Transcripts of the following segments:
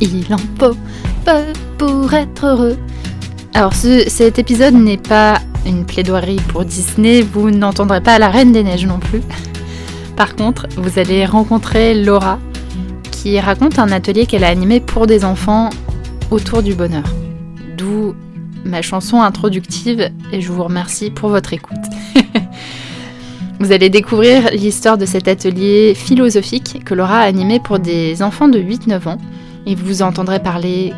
Il en faut peu pour être heureux. Alors cet épisode n'est pas une plaidoirie pour Disney, vous n'entendrez pas la Reine des Neiges non plus. Par contre, vous allez rencontrer Laura, qui raconte un atelier qu'elle a animé pour des enfants autour du bonheur. D'où ma chanson introductive et je vous remercie pour votre écoute. vous allez découvrir l'histoire de cet atelier philosophique que Laura a animé pour des enfants de 8-9 ans et vous entendrez parler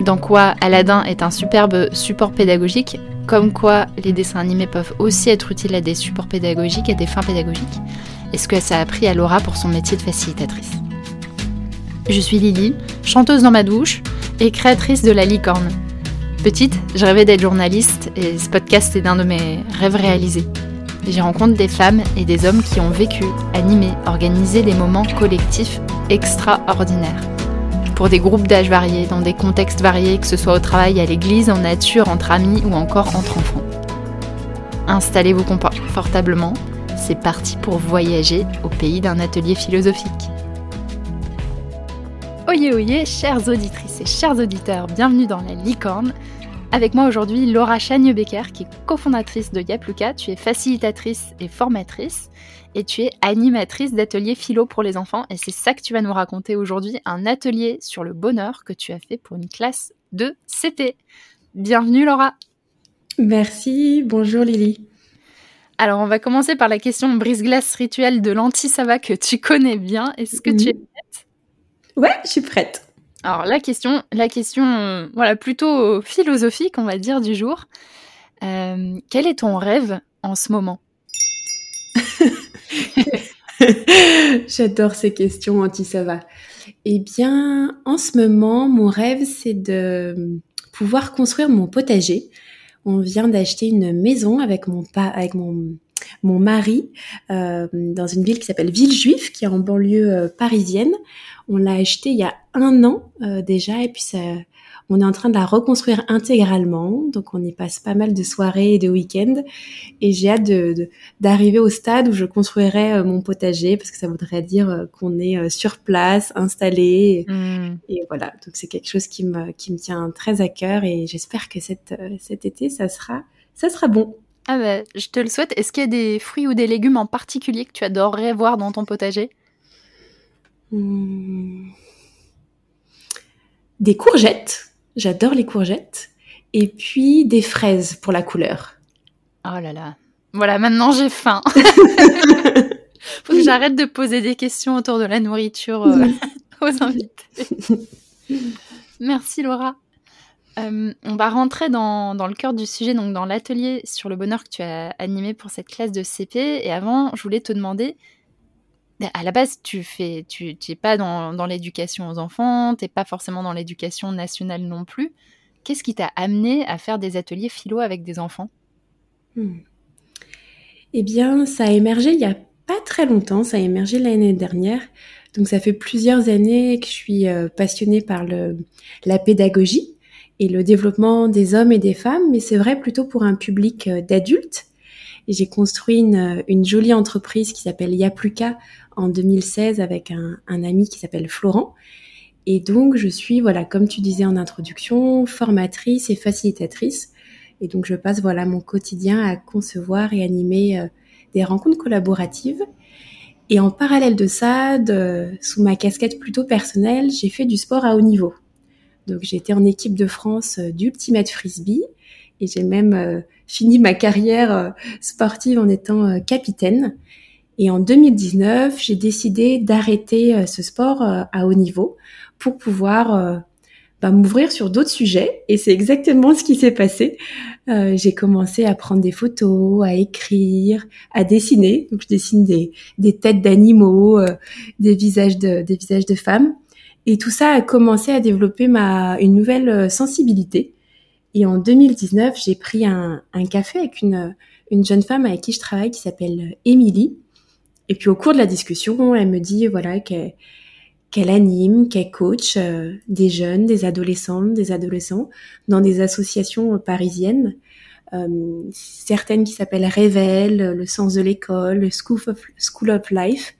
dans quoi Aladdin est un superbe support pédagogique, comme quoi les dessins animés peuvent aussi être utiles à des supports pédagogiques et des fins pédagogiques, et ce que ça a appris à Laura pour son métier de facilitatrice. Je suis Lily, chanteuse dans ma douche et créatrice de La Licorne. Petite, je rêvais d'être journaliste et ce podcast est l'un de mes rêves réalisés. J'y rencontre des femmes et des hommes qui ont vécu, animé, organisé des moments collectifs extraordinaires pour des groupes d'âge variés, dans des contextes variés, que ce soit au travail, à l'église, en nature, entre amis ou encore entre enfants. Installez-vous confortablement, c'est parti pour voyager au pays d'un atelier philosophique. Oyez oyez, chères auditrices et chers auditeurs, bienvenue dans la licorne. Avec moi aujourd'hui Laura Chagne-Becker, qui est cofondatrice de Yapluka. Tu es facilitatrice et formatrice et tu es animatrice d'ateliers philo pour les enfants. Et c'est ça que tu vas nous raconter aujourd'hui, un atelier sur le bonheur que tu as fait pour une classe de CP. Bienvenue Laura. Merci, bonjour Lily. Alors on va commencer par la question brise-glace rituelle de l'anti-sava que tu connais bien. Est-ce que tu es prête? Ouais, je suis prête. Alors la question, la question, euh, voilà, plutôt philosophique, on va dire du jour. Euh, quel est ton rêve en ce moment? J'adore ces questions anti-sava. Eh bien, en ce moment, mon rêve, c'est de pouvoir construire mon potager. On vient d'acheter une maison avec mon, avec mon, mon mari euh, dans une ville qui s'appelle Villejuif, qui est en banlieue euh, parisienne. On l'a acheté il y a un an euh, déjà, et puis ça, on est en train de la reconstruire intégralement, donc on y passe pas mal de soirées et de week-ends. Et j'ai hâte d'arriver au stade où je construirai euh, mon potager, parce que ça voudrait dire euh, qu'on est euh, sur place, installé. Hmm. Et voilà, donc c'est quelque chose qui me, qui me tient très à cœur et j'espère que cet, cet été, ça sera, ça sera bon. Ah bah, je te le souhaite. Est-ce qu'il y a des fruits ou des légumes en particulier que tu adorerais voir dans ton potager? Hmm. Des courgettes J'adore les courgettes. Et puis des fraises pour la couleur. Oh là là. Voilà, maintenant j'ai faim. Faut que j'arrête de poser des questions autour de la nourriture euh, aux invités. Merci Laura. Euh, on va rentrer dans, dans, le cœur du sujet, donc dans l'atelier sur le bonheur que tu as animé pour cette classe de CP. Et avant, je voulais te demander, à la base, tu fais, tu n'es pas dans, l'éducation aux enfants, tu n'es pas forcément dans l'éducation nationale non plus. Qu'est-ce qui t'a amené à faire des ateliers philo avec des enfants? Hmm. Eh bien, ça a émergé il y a pas très longtemps, ça a émergé l'année dernière. Donc ça fait plusieurs années que je suis euh, passionnée par le, la pédagogie et le développement des hommes et des femmes, mais c'est vrai plutôt pour un public euh, d'adultes. J'ai construit une, une, jolie entreprise qui s'appelle Yapluka en 2016 avec un, ami qui s'appelle Florent. Et donc, je suis, voilà, comme tu disais en introduction, formatrice et facilitatrice. Et donc, je passe, voilà, mon quotidien à concevoir et animer euh, des rencontres collaboratives. Et en parallèle de ça, sous ma casquette plutôt personnelle, j'ai fait du sport à haut niveau. Donc, j'ai été en équipe de France euh, d'Ultimate Frisbee et j'ai même euh, fini ma carrière sportive en étant capitaine. Et en 2019, j'ai décidé d'arrêter euh, ce sport euh, à haut niveau pour pouvoir euh, bah, m'ouvrir sur d'autres sujets. Et c'est exactement ce qui s'est passé. j'ai commencé à prendre des photos, à écrire, à dessiner. Donc je dessine des, des têtes d'animaux, des visages de des visages de femmes. Et tout ça a commencé à développer ma une nouvelle sensibilité. Et en 2019, j'ai pris un, un café avec une une jeune femme avec qui je travaille qui s'appelle Émilie et puis au cours de la discussion, elle me dit voilà qu'elle anime, qu'elle coach euh, des jeunes, des adolescentes, des adolescents dans des associations parisiennes euh, certaines qui s'appellent Révèle, Le sens de l'école, School of, School of Life.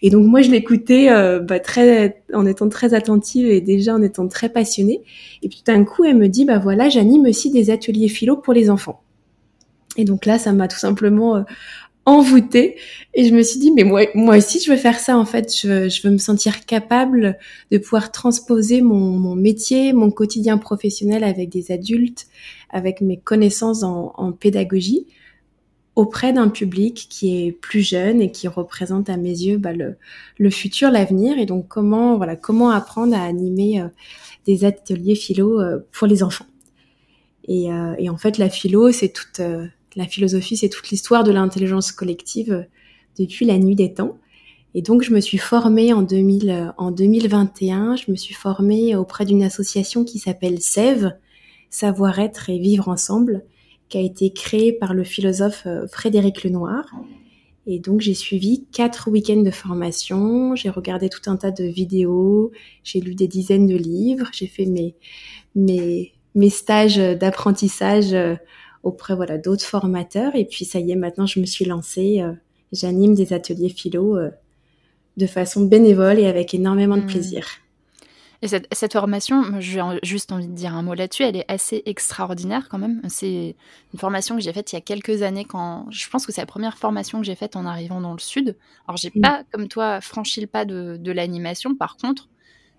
Et donc moi je l'écoutais euh, bah, très en étant très attentive et déjà en étant très passionnée. Et puis tout d'un coup elle me dit bah voilà j'anime aussi des ateliers philo pour les enfants. Et donc là ça m'a tout simplement euh, envoûtée. Et je me suis dit mais moi moi aussi je veux faire ça en fait. Je, je veux me sentir capable de pouvoir transposer mon, mon, métier mon quotidien professionnel avec des adultes avec mes connaissances en, en pédagogie auprès d'un public qui est plus jeune et qui représente à mes yeux bah, le, le, futur l'avenir. Et donc comment voilà comment apprendre à animer euh, des ateliers philo euh, pour les enfants. Et, euh, et, en fait la philo c'est toute la philosophie, c'est toute l'histoire de l'intelligence collective euh, depuis la nuit des temps. Et donc, je me suis formée en, 2000, euh, en 2021, je me suis formée auprès d'une association qui s'appelle SEV, Savoir-être et vivre ensemble, qui a été créée par le philosophe euh, Frédéric Lenoir. Et donc, j'ai suivi quatre week-ends de formation, j'ai regardé tout un tas de vidéos, j'ai lu des dizaines de livres, j'ai fait mes, mes, mes stages d'apprentissage auprès voilà d'autres formateurs. Et puis ça y est, maintenant je me suis lancée. Euh, j'anime des ateliers philo euh, de façon bénévole et avec énormément de mmh. plaisir. Et cette, cette formation, j'ai juste envie de dire un mot là-dessus, elle est assez extraordinaire quand même. C'est une formation que j'ai faite il y a quelques années quand je pense que c'est la première formation que j'ai faite en arrivant dans le sud. Alors j'ai mmh. pas comme toi franchi le pas de, de l'animation, par contre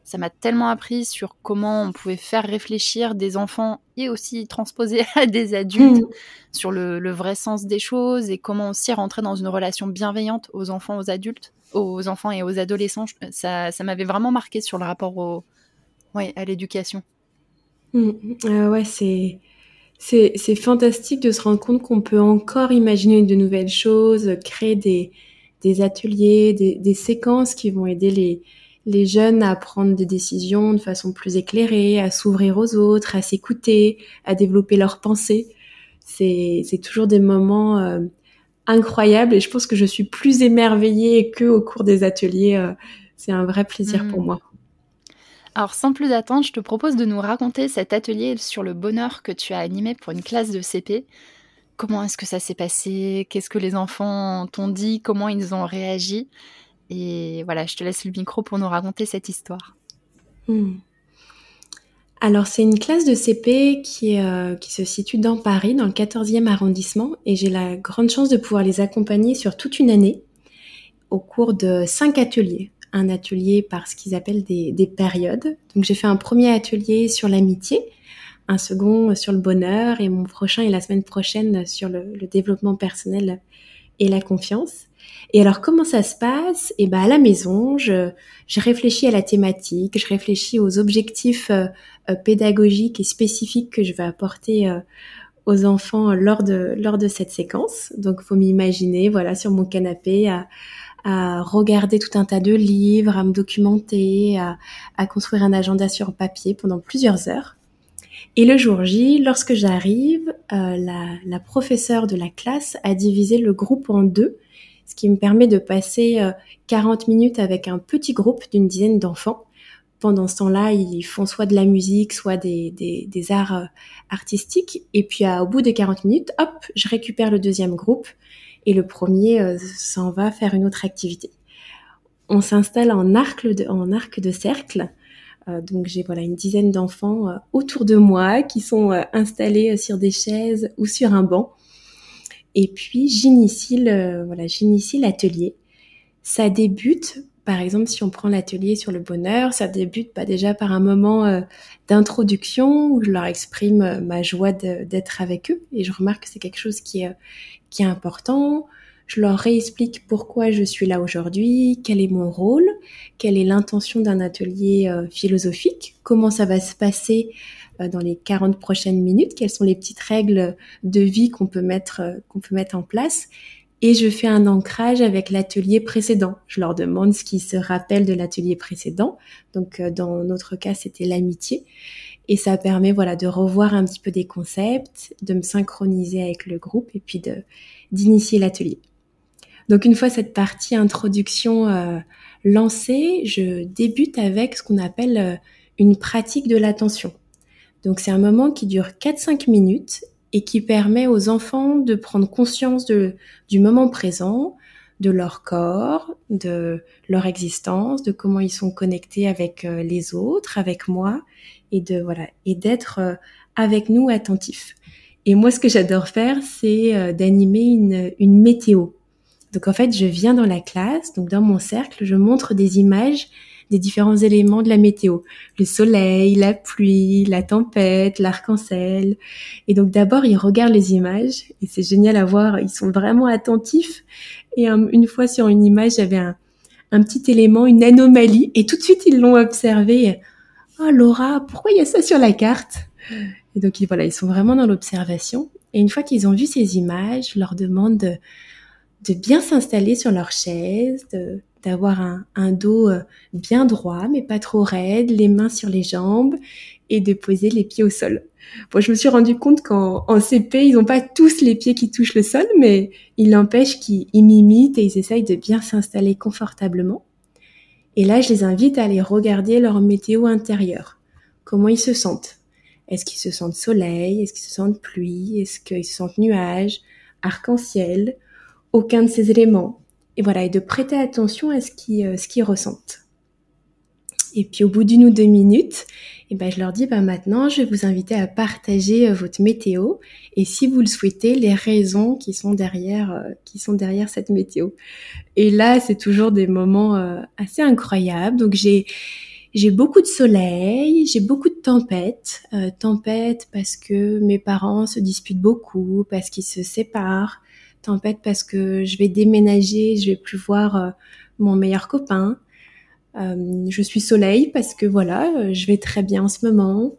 ça m'a tellement appris sur comment on pouvait faire réfléchir des enfants et aussi transposer à des adultes mmh. sur le, vrai sens des choses et comment aussi rentrer dans une relation bienveillante aux enfants, aux adultes, aux enfants et aux adolescents. Ça, ça m'avait vraiment marqué sur le rapport au, ouais, à l'éducation. Mmh. Euh, ouais, c'est. C'est fantastique de se rendre compte qu'on peut encore imaginer de nouvelles choses, créer des, des ateliers, des, des séquences qui vont aider les, les jeunes à prendre des décisions de façon plus éclairée, à s'ouvrir aux autres, à s'écouter, à développer leurs pensées. C'est, c'est toujours des moments euh, incroyables et je pense que je suis plus émerveillée que au cours des ateliers. Euh, c'est un vrai plaisir pour hmm. moi. Alors sans plus attendre, je te propose de nous raconter cet atelier sur le bonheur que tu as animé pour une classe de CP. Comment est-ce que ça s'est passé? Qu'est-ce que les enfants t'ont dit? Comment ils ont réagi? Et voilà, je te laisse le micro pour nous raconter cette histoire. Hmm. Alors c'est une classe de CP qui, euh, qui se situe dans Paris, dans le 14e arrondissement, et j'ai la grande chance de pouvoir les accompagner sur toute une année au cours de cinq ateliers. Un atelier par ce qu'ils appellent des, des périodes. Donc j'ai fait un premier atelier sur l'amitié, un second sur le bonheur, et mon prochain est la semaine prochaine sur le développement personnel et la confiance. Et alors, comment ça se passe? Eh ben, à la maison, je, je réfléchis à la thématique, je réfléchis aux objectifs euh, euh, pédagogiques et spécifiques que je vais apporter euh, aux enfants lors de lors de cette séquence. Donc, faut m'imaginer, voilà, sur mon canapé, à, à regarder tout un tas de livres, à me documenter, à, à construire un agenda sur papier pendant plusieurs heures. Et le jour J, lorsque j'arrive, euh, la, la professeure de la classe a divisé le groupe en deux ce qui me permet de passer 40 euh, minutes avec un petit groupe d'une dizaine d'enfants. Pendant ce temps-là, ils font soit de la musique, soit des, des, arts euh, artistiques. Et puis, au bout de 40 minutes, hop, je récupère le deuxième groupe et le premier euh, s'en va faire une autre activité. On s'installe en arc de, en arc de cercle. donc j'ai voilà une dizaine d'enfants autour de moi qui sont installés sur des chaises ou sur un banc et puis j'initie le, voilà, j'initie l'atelier. Ça débute, par exemple, si on prend l'atelier sur le bonheur, ça débute pas bah, déjà par un moment euh, d'introduction où je leur exprime euh, ma joie d'être avec eux et je remarque que c'est quelque chose qui est, qui est important. Je leur réexplique pourquoi je suis là aujourd'hui, quel est mon rôle, quelle est l'intention d'un atelier euh, philosophique, comment ça va se passer euh, dans les 40 prochaines minutes, quelles sont les petites règles de vie qu'on peut mettre euh, qu'on peut mettre en place et je fais un ancrage avec l'atelier précédent. Je leur demande ce qui se rappelle de l'atelier précédent. Donc dans notre cas, c'était l'amitié et ça permet voilà de revoir un petit peu des concepts, de me synchroniser avec le groupe et puis d'initier l'atelier. Donc une fois cette partie introduction euh, lancée, je débute avec ce qu'on appelle une pratique de l'attention. Donc c'est un moment qui dure 4-5 minutes et qui permet aux enfants de prendre conscience du moment présent, de leur corps, de leur existence, de comment ils sont connectés avec euh, les autres, avec moi, et de voilà, et d'être euh, avec nous attentifs. Et moi, ce que j'adore faire, c'est euh, d'animer une météo. Donc en fait, je viens dans la classe, donc dans mon cercle, je montre des images des différents éléments de la météo. Le soleil, la pluie, la tempête, l'arc-en-ciel. Et donc d'abord, ils regardent les images et c'est génial à voir, ils sont vraiment attentifs. Et une fois sur une image, j'avais un, petit élément, une anomalie et tout de suite, ils l'ont observé. Oh Laura, pourquoi il y a ça sur la carte? Et donc voilà, ils sont vraiment dans l'observation. Et une fois qu'ils ont vu ces images, je leur demande de, de bien s'installer sur leur chaise, d'avoir un, dos euh, bien droit, mais pas trop raide, les mains sur les jambes et de poser les pieds au sol. Bon, je me suis rendu compte qu'en en CP, ils n'ont pas tous les pieds qui touchent le sol, mais il n'empêche qu'ils m'imitent et ils essayent de bien s'installer confortablement. Et là, je les invite à aller regarder leur météo intérieure. Comment ils se sentent? Est-ce qu'ils se sentent soleil? Est-ce qu'ils se sentent pluie? Est-ce qu'ils se sentent nuages? Arc-en-ciel? Aucun de ces éléments et voilà, et de prêter attention à ce qu'ils euh, ce ressentent. Et puis au bout d'une ou deux minutes, eh ben, je leur dis, bah, maintenant, je vais vous inviter à partager euh, votre météo et si vous le souhaitez, les raisons qui sont derrière, euh, qui sont derrière cette météo. Et là, c'est toujours des moments assez incroyables. Donc j'ai, j'ai beaucoup de soleil, j'ai beaucoup de tempêtes. Tempêtes parce que mes parents se disputent beaucoup, parce qu'ils se séparent, tempête parce que je vais déménager, je vais plus voir euh, mon meilleur copain. Euh, je suis soleil parce que voilà, euh, je vais très bien en ce moment.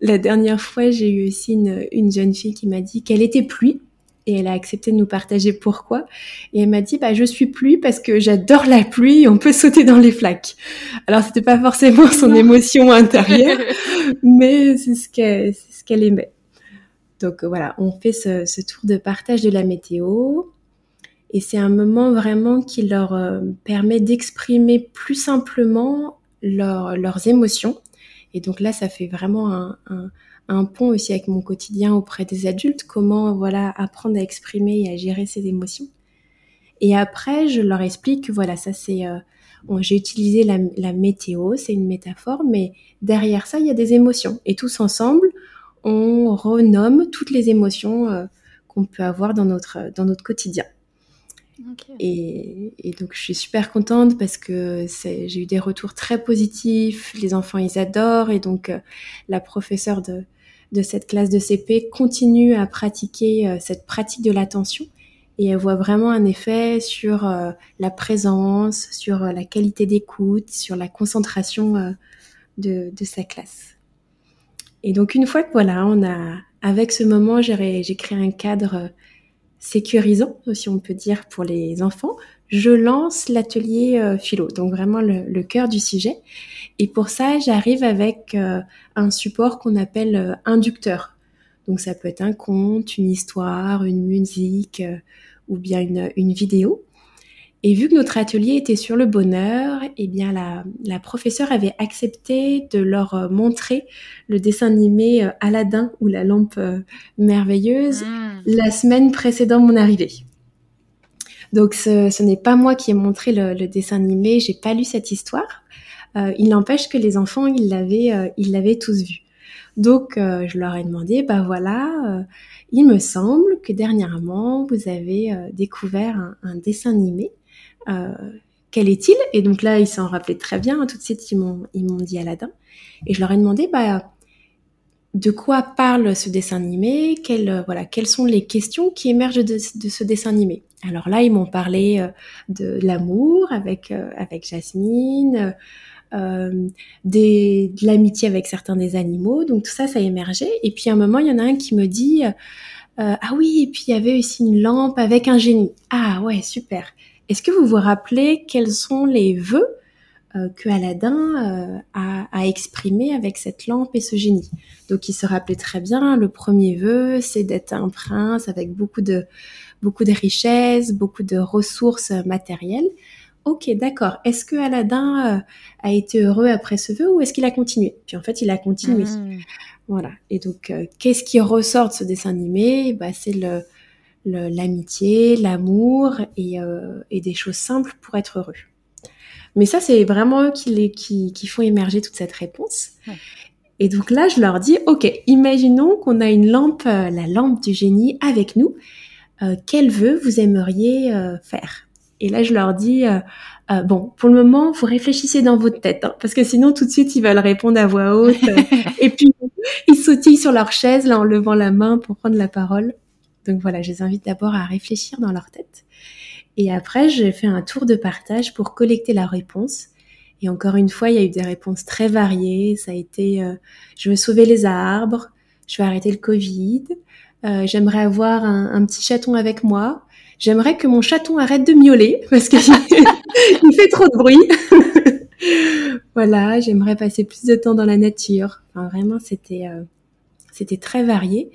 La dernière fois, j'ai eu aussi une, une jeune fille qui m'a dit qu'elle était pluie et elle a accepté de nous partager pourquoi. Et elle m'a dit, bah, je suis pluie parce que j'adore la pluie, on peut sauter dans les flaques. Alors, c'était pas forcément son émotion intérieure, mais c'est ce qu'elle, c'est ce qu'elle aimait. Donc euh, voilà, on fait ce, tour de partage de la météo. Et c'est un moment vraiment qui leur euh, permet d'exprimer plus simplement leurs émotions. Et donc là, ça fait vraiment un, pont aussi avec mon quotidien auprès des adultes, comment voilà apprendre à exprimer et à gérer ses émotions. Et après, je leur explique que voilà, ça c'est, euh, j'ai utilisé la, la météo, c'est une métaphore, mais derrière ça, il y a des émotions. Et tous ensemble, on renomme toutes les émotions euh, qu'on peut avoir dans notre, dans notre quotidien. Et, donc je suis super contente parce que j'ai eu des retours très positifs, les enfants ils adorent et donc euh, la professeure de, de cette classe de CP continue à pratiquer euh, cette pratique de l'attention et elle voit vraiment un effet sur la présence, sur la qualité d'écoute, sur la concentration de, de sa classe. Et donc une fois que voilà, on a avec ce moment, j'ai créé un cadre euh, sécurisant, si on peut dire, pour les enfants. Je lance l'atelier euh, philo, donc vraiment le, cœur du sujet. Et pour ça, j'arrive avec euh, un support qu'on appelle inducteur. Donc ça peut être un conte, une histoire, une musique ou bien une vidéo. Et vu que notre atelier était sur le bonheur, eh bien la, la professeure avait accepté de leur euh, montrer le dessin animé euh, Aladdin ou la lampe euh, merveilleuse hmm. la semaine précédant mon arrivée. Donc ce, ce n'est pas moi qui ai montré le, le dessin animé, j'ai pas lu cette histoire. Euh, il n'empêche que les enfants, ils l'avaient, ils l'avaient tous vu. Donc je leur ai demandé, bah voilà, il me semble que dernièrement vous avez découvert un, un dessin animé euh, quel est-il? Et donc là, ils s'en rappelaient très bien. Tout de suite, ils m'ont, ils m'ont dit Aladdin. Et je leur ai demandé, bah, de quoi parle ce dessin animé? Quelles, voilà, quelles sont les questions qui émergent de, ce dessin animé? Alors là, ils m'ont parlé euh, de l'amour avec, euh, avec Jasmine, euh, des, de l'amitié avec certains des animaux. Donc tout ça, ça émergé. Et puis à un moment, il y en a un qui me dit, ah oui, et puis il y avait aussi une lampe avec un génie. Ah ouais, super. Est-ce que vous vous rappelez quels sont les vœux euh, que Aladdin euh, a, a exprimé avec cette lampe et ce génie? Donc il se rappelait très bien, le premier vœu, c'est d'être un prince avec beaucoup de, beaucoup de richesses, beaucoup de ressources matérielles. Ok, d'accord. Est-ce que Aladdin euh, a été heureux après ce vœu ou est-ce qu'il a continué? Puis en fait, il a continué. Voilà. Et donc, qu'est-ce qui ressort de ce dessin animé? Bah, C'est le, l'amitié, l'amour et, et, des choses simples pour être heureux. Mais ça, c'est vraiment eux qui, les, qui, qui, font émerger toute cette réponse. Et donc là, je leur dis, OK, imaginons qu'on a une lampe, la lampe du génie avec nous. Euh, quel vœu vous aimeriez euh, faire? Et là, je leur dis, euh, bon, pour le moment, vous réfléchissez dans votre tête, hein, parce que sinon, tout de suite, ils veulent répondre à voix haute. et puis, ils sautillent sur leur chaise, là, en levant la main pour prendre la parole. Donc voilà, je les invite d'abord à réfléchir dans leur tête. Et après, j'ai fait un tour de partage pour collecter la réponse. Et encore une fois, il y a eu des réponses très variées. Ça a été, je veux sauver les arbres, je veux arrêter le Covid, euh, j'aimerais avoir un, petit chaton avec moi. J'aimerais que mon chaton arrête de miauler parce qu'il il fait trop de bruit. voilà, j'aimerais passer plus de temps dans la nature. Enfin, vraiment, c'était euh, c'était très varié.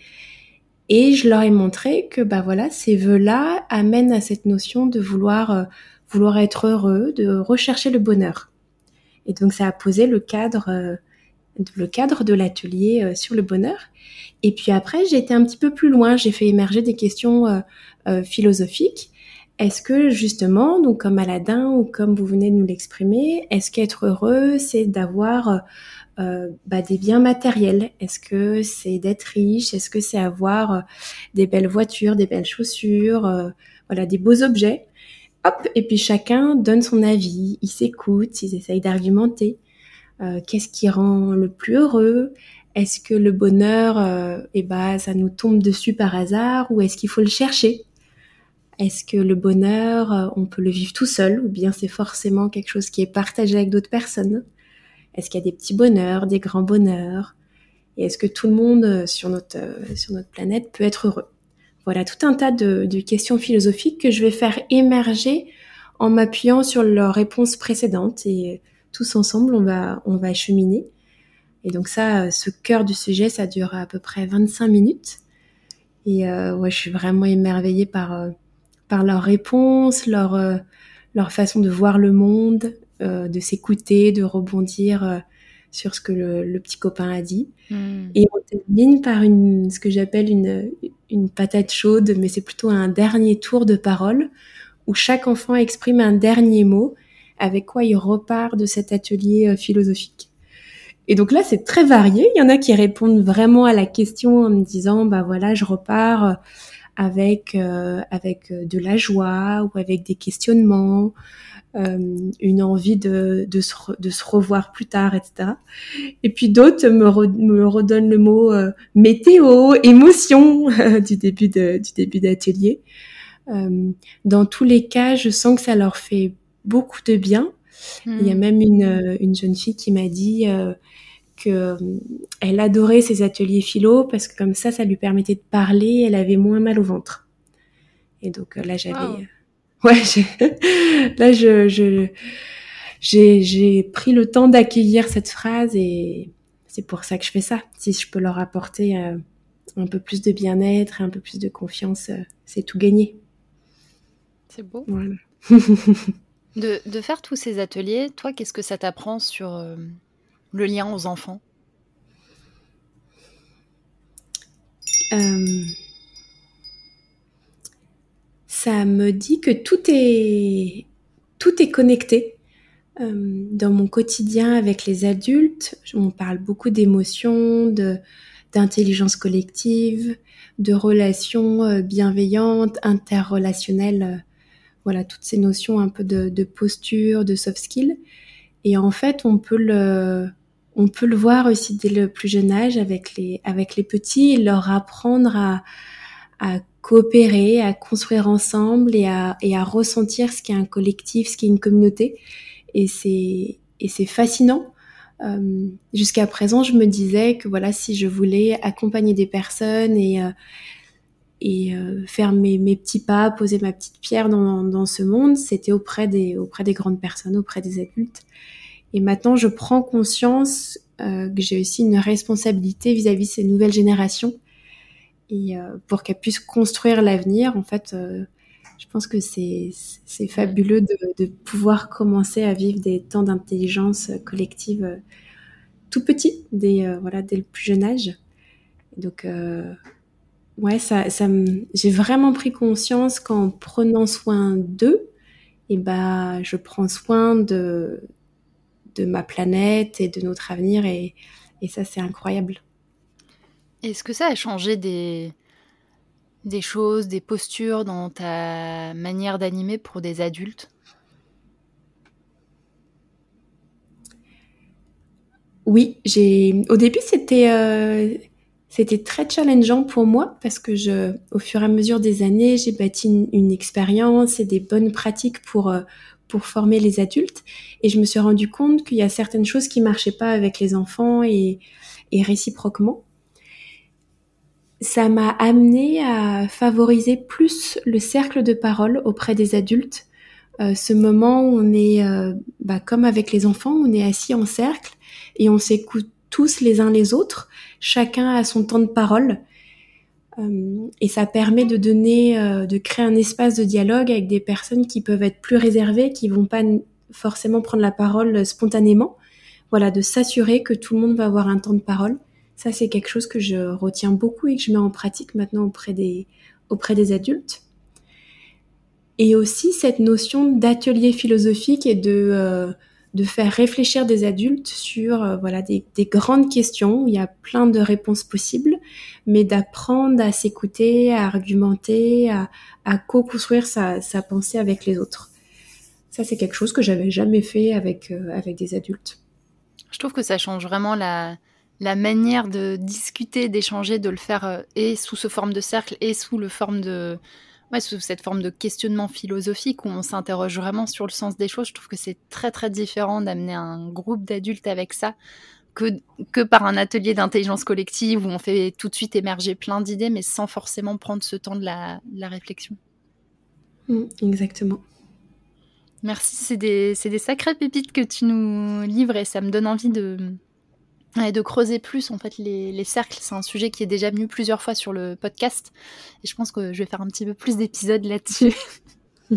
Et je leur ai montré que bah voilà, ces vœux-là amènent à cette notion de vouloir euh, vouloir être heureux, de rechercher le bonheur. Et donc ça a posé le cadre le cadre de l'atelier euh, sur le bonheur. Et puis après, j'ai été un petit peu plus loin. J'ai fait émerger des questions euh, euh, philosophiques. Est-ce que justement, donc comme Aladdin ou comme vous venez de nous l'exprimer, est-ce qu'être heureux, c'est d'avoir bah, des biens matériels. Est-ce que c'est d'être riche? Est-ce que c'est avoir des belles voitures, des belles chaussures, voilà, des beaux objets? Hop, et puis chacun donne son avis, il s'écoute, ils essayent d'argumenter. Euh, qu'est-ce qui rend le plus heureux? Est-ce que le bonheur, euh, eh ben, ça nous tombe dessus par hasard ou est-ce qu'il faut le chercher? Est-ce que le bonheur, euh, on peut le vivre tout seul ou bien c'est forcément quelque chose qui est partagé avec d'autres personnes? Est-ce qu'il y a des petits bonheurs, des grands bonheurs? Et est-ce que tout le monde sur notre, sur notre planète peut être heureux? Voilà tout un tas de, questions philosophiques que je vais faire émerger en m'appuyant sur leurs réponses précédentes et tous ensemble, on va, on va cheminer. Et donc ça, ce cœur du sujet, ça dure à peu près 25 minutes. Et euh, ouais, je suis vraiment émerveillée par, euh, par leurs réponses, euh, leur façon de voir le monde, de s'écouter, de rebondir sur ce que le, petit copain a dit. Hmm. Et on termine par une, ce que j'appelle une, une patate chaude, mais c'est plutôt un dernier tour de parole où chaque enfant exprime un dernier mot avec quoi il repart de cet atelier euh, philosophique. Et donc là, c'est très varié. Il y en a qui répondent vraiment à la question en me disant, bah voilà, je repars euh, avec euh, avec de la joie ou avec des questionnements, une envie de, de, se de se revoir plus tard, etc. Et puis d'autres me, me redonnent le mot météo, émotion du début de, du début d'atelier. dans tous les cas, je sens que ça leur fait beaucoup de bien. Il y a hmm. même une, euh, une jeune fille qui m'a dit euh, que euh, elle adorait ses ateliers philo parce que comme ça, ça lui permettait de parler. Elle avait moins mal au ventre. Et donc là, j'avais, ouais, là, je, je j'ai pris le temps d'accueillir cette phrase et c'est pour ça que je fais ça. Si je peux leur apporter un peu plus de bien-être et un peu plus de confiance, c'est tout gagné. C'est beau. Voilà. De, faire tous ces ateliers, toi, qu'est-ce que ça t'apprend sur euh, le lien aux enfants? Euh, Ça me dit que tout est, tout est connecté. Euh, dans mon quotidien avec les adultes, on parle beaucoup d'émotions, de, d'intelligence collective, de relations bienveillantes, interrelationnelles voilà toutes ces notions un peu de, posture, de soft skill. Et en fait, on peut le on peut le voir aussi dès le plus jeune âge avec les avec les petits, leur apprendre à coopérer, à construire ensemble et à et à ressentir ce qu'est un collectif, ce qu'est une communauté. Et c'est et c'est fascinant. Euh, jusqu'à présent, je me disais que voilà, si je voulais accompagner des personnes et euh, et euh, faire mes, mes, petits pas, poser ma petite pierre dans, dans ce monde, c'était auprès des, auprès des grandes personnes, auprès des adultes. Et maintenant, je prends conscience euh, que j'ai aussi une responsabilité vis-à-vis de ces nouvelles générations. Et euh, pour qu'elles puissent construire l'avenir, en fait, euh, je pense que c'est, fabuleux de, de, pouvoir commencer à vivre des temps d'intelligence collective tout petits, dès, voilà, dès le plus jeune âge. Donc, ouais, ça, ça j'ai vraiment pris conscience qu'en prenant soin d'eux, et eh ben, je prends soin de, de ma planète et de notre avenir, et, et ça, c'est incroyable. Est-ce que ça a changé des, choses, des postures dans ta manière d'animer pour des adultes? Oui, j'ai. Au début, c'était euh, c'était très challengeant pour moi parce que je, au fur et à mesure des années, j'ai bâti une, expérience et des bonnes pratiques pour euh, pour former les adultes. Et je me suis rendu compte qu'il y a certaines choses qui marchaient pas avec les enfants et, et réciproquement ça m'a amené à favoriser plus le cercle de parole auprès des adultes. Euh, ce moment où on est, euh, bah, comme avec les enfants, on est assis en cercle et on s'écoute tous les uns les autres. Chacun a son temps de parole. Euh, et ça permet de donner, de créer un espace de dialogue avec des personnes qui peuvent être plus réservées, qui vont pas forcément prendre la parole spontanément. Voilà, de s'assurer que tout le monde va avoir un temps de parole ça, c'est quelque chose que je retiens beaucoup et que je mets en pratique maintenant auprès des, auprès des adultes. Et aussi cette notion d'atelier philosophique et de, euh, de faire réfléchir des adultes sur euh, voilà des, des, grandes questions où il y a plein de réponses possibles, mais d'apprendre à s'écouter, à argumenter, à, à co-construire sa, sa, pensée avec les autres. Ça, c'est quelque chose que j'avais jamais fait avec, euh, avec des adultes. Je trouve que ça change vraiment la, la manière de discuter, d'échanger, de le faire euh, et sous ce forme de cercle et sous le forme de ouais, sous cette forme de questionnement philosophique où on s'interroge vraiment sur le sens des choses. Je trouve que c'est très très différent d'amener un groupe d'adultes avec ça que, que par un atelier d'intelligence collective où on fait tout de suite émerger plein d'idées mais sans forcément prendre ce temps de la, réflexion. Mmh, exactement. Merci, c'est des, des sacrées pépites que tu nous livres et ça me donne envie de, et de creuser plus en fait les, cercles. C'est un sujet qui est déjà venu plusieurs fois sur le podcast et je pense que je vais faire un petit peu plus d'épisodes là-dessus.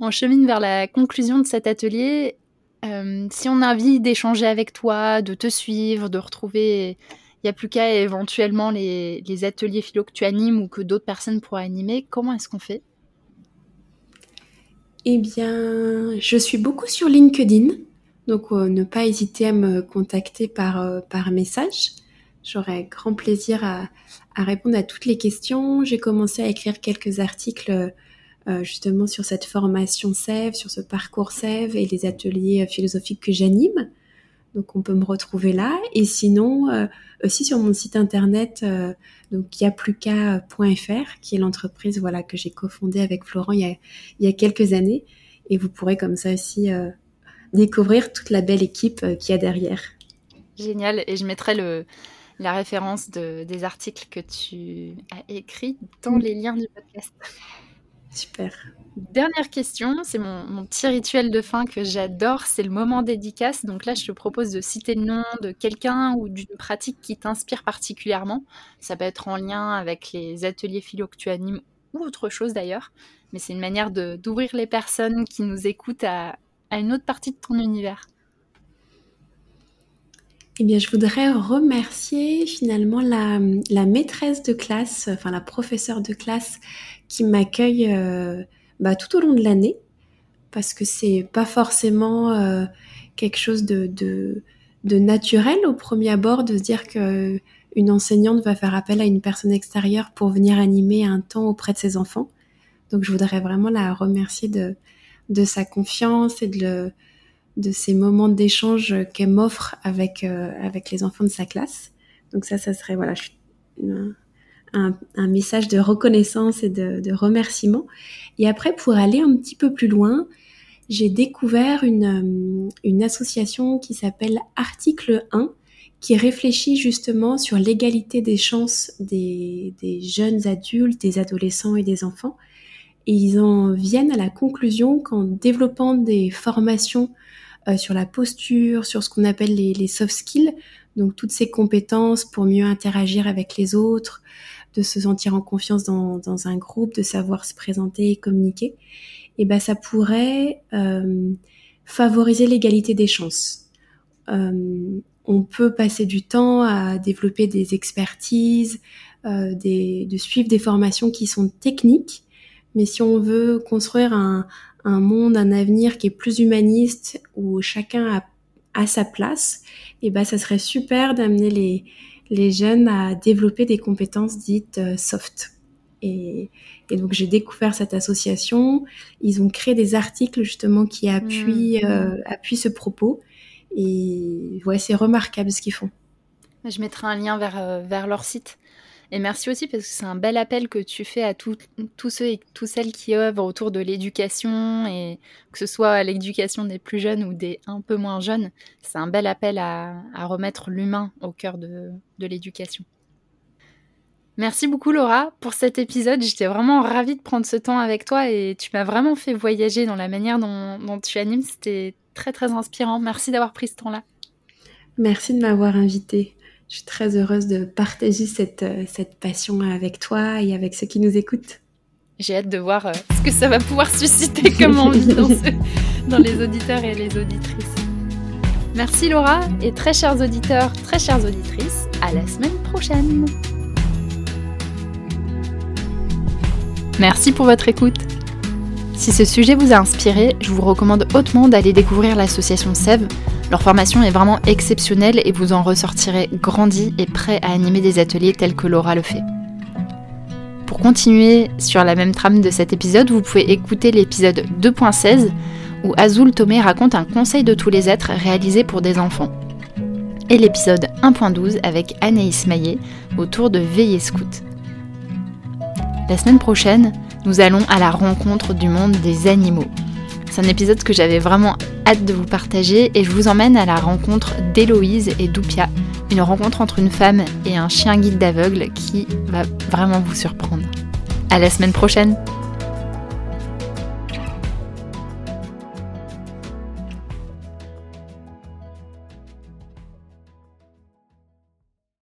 on chemine vers la conclusion de cet atelier. Euh, si on a envie d'échanger avec toi, de te suivre, de retrouver, il n'y a plus qu'à éventuellement les, les, ateliers philo que tu animes ou que d'autres personnes pourraient animer, comment est-ce qu'on fait? Eh bien, je suis beaucoup sur LinkedIn. Donc euh, ne pas hésiter à me contacter par, euh, par message. J'aurai grand plaisir à, à, répondre à toutes les questions. J'ai commencé à écrire quelques articles euh, justement sur cette formation SEV, sur ce parcours SEV et les ateliers philosophiques que j'anime. Donc on peut me retrouver là. Et sinon, aussi sur mon site internet, euh, donc yapluka.fr, qui est l'entreprise voilà que j'ai cofondée avec Florent il y, a, il y a quelques années. Et vous pourrez comme ça aussi découvrir toute la belle équipe euh, qu'il y a derrière. Génial, et je mettrai le, la référence de, des articles que tu as écrits dans les liens du podcast. Super. Dernière question, c'est mon, petit rituel de fin que j'adore, c'est le moment dédicace. Donc là, je te propose de citer le nom de quelqu'un ou d'une pratique qui t'inspire particulièrement. Ça peut être en lien avec les ateliers philo que tu animes ou autre chose d'ailleurs. Mais c'est une manière d'ouvrir les personnes qui nous écoutent à, à une autre partie de ton univers eh bien, je voudrais remercier finalement la, maîtresse de classe, enfin la professeure de classe qui m'accueille euh, bah, tout au long de l'année, parce que c'est pas forcément euh, quelque chose de, de, de, naturel au premier abord de se dire que une enseignante va faire appel à une personne extérieure pour venir animer un temps auprès de ses enfants. Donc, je voudrais vraiment la remercier de, de sa confiance et de, de ces moments d'échange qu'elle m'offre avec, euh, avec les enfants de sa classe. Donc ça, ça serait voilà, un, un, message de reconnaissance et de, de, remerciement. Et après, pour aller un petit peu plus loin, j'ai découvert une, euh, une association qui s'appelle Article 1, qui réfléchit justement sur l'égalité des chances des, des jeunes adultes, des adolescents et des enfants et ils en viennent à la conclusion qu'en développant des formations euh, sur la posture, sur ce qu'on appelle les, soft skills, donc toutes ces compétences pour mieux interagir avec les autres, de se sentir en confiance dans, dans un groupe, de savoir se présenter et communiquer, et ben ça pourrait euh, favoriser l'égalité des chances. on peut passer du temps à développer des expertises, des, de suivre des formations qui sont techniques, mais si on veut construire un, un monde, un avenir qui est plus humaniste, où chacun a, a sa place, et eh ben ça serait super d'amener les, les jeunes à développer des compétences dites euh, soft. Et, et donc j'ai découvert cette association. Ils ont créé des articles justement qui appuient, mmh. euh, appuient ce propos. Et ouais, c'est remarquable ce qu'ils font. Je mettrai un lien vers, euh, vers leur site. Et merci aussi parce que c'est un bel appel que tu fais à tous ceux et toutes celles qui œuvrent autour de l'éducation, et que ce soit l'éducation des plus jeunes ou des un peu moins jeunes. C'est un bel appel à, remettre l'humain au cœur de, l'éducation. Merci beaucoup Laura pour cet épisode. J'étais vraiment ravie de prendre ce temps avec toi et tu m'as vraiment fait voyager dans la manière dont, dont tu animes. C'était très très inspirant. Merci d'avoir pris ce temps-là. Merci de m'avoir invitée. Je suis très heureuse de partager cette, euh, cette passion avec toi et avec ceux qui nous écoutent. J'ai hâte de voir euh, ce que ça va pouvoir susciter comme envie dans, dans les auditeurs et les auditrices. Merci Laura et très chers auditeurs, très chères auditrices, à la semaine prochaine. Merci pour votre écoute. Si ce sujet vous a inspiré, je vous recommande hautement d'aller découvrir l'association SEV leur formation est vraiment exceptionnelle et vous en ressortirez grandi et prêt à animer des ateliers tels que Laura le fait. Pour continuer sur la même trame de cet épisode, vous pouvez écouter l'épisode 2.16 où Azul Tomé raconte un conseil de tous les êtres réalisé pour des enfants. Et l'épisode 1.12 avec Anaïs Maillet autour de Veiller Scout. La semaine prochaine, nous allons à la rencontre du monde des animaux. C'est un épisode que j'avais vraiment hâte de vous partager et je vous emmène à la rencontre d'Héloïse et d'Oupia, une rencontre entre une femme et un chien guide d'aveugle qui va vraiment vous surprendre. À la semaine prochaine!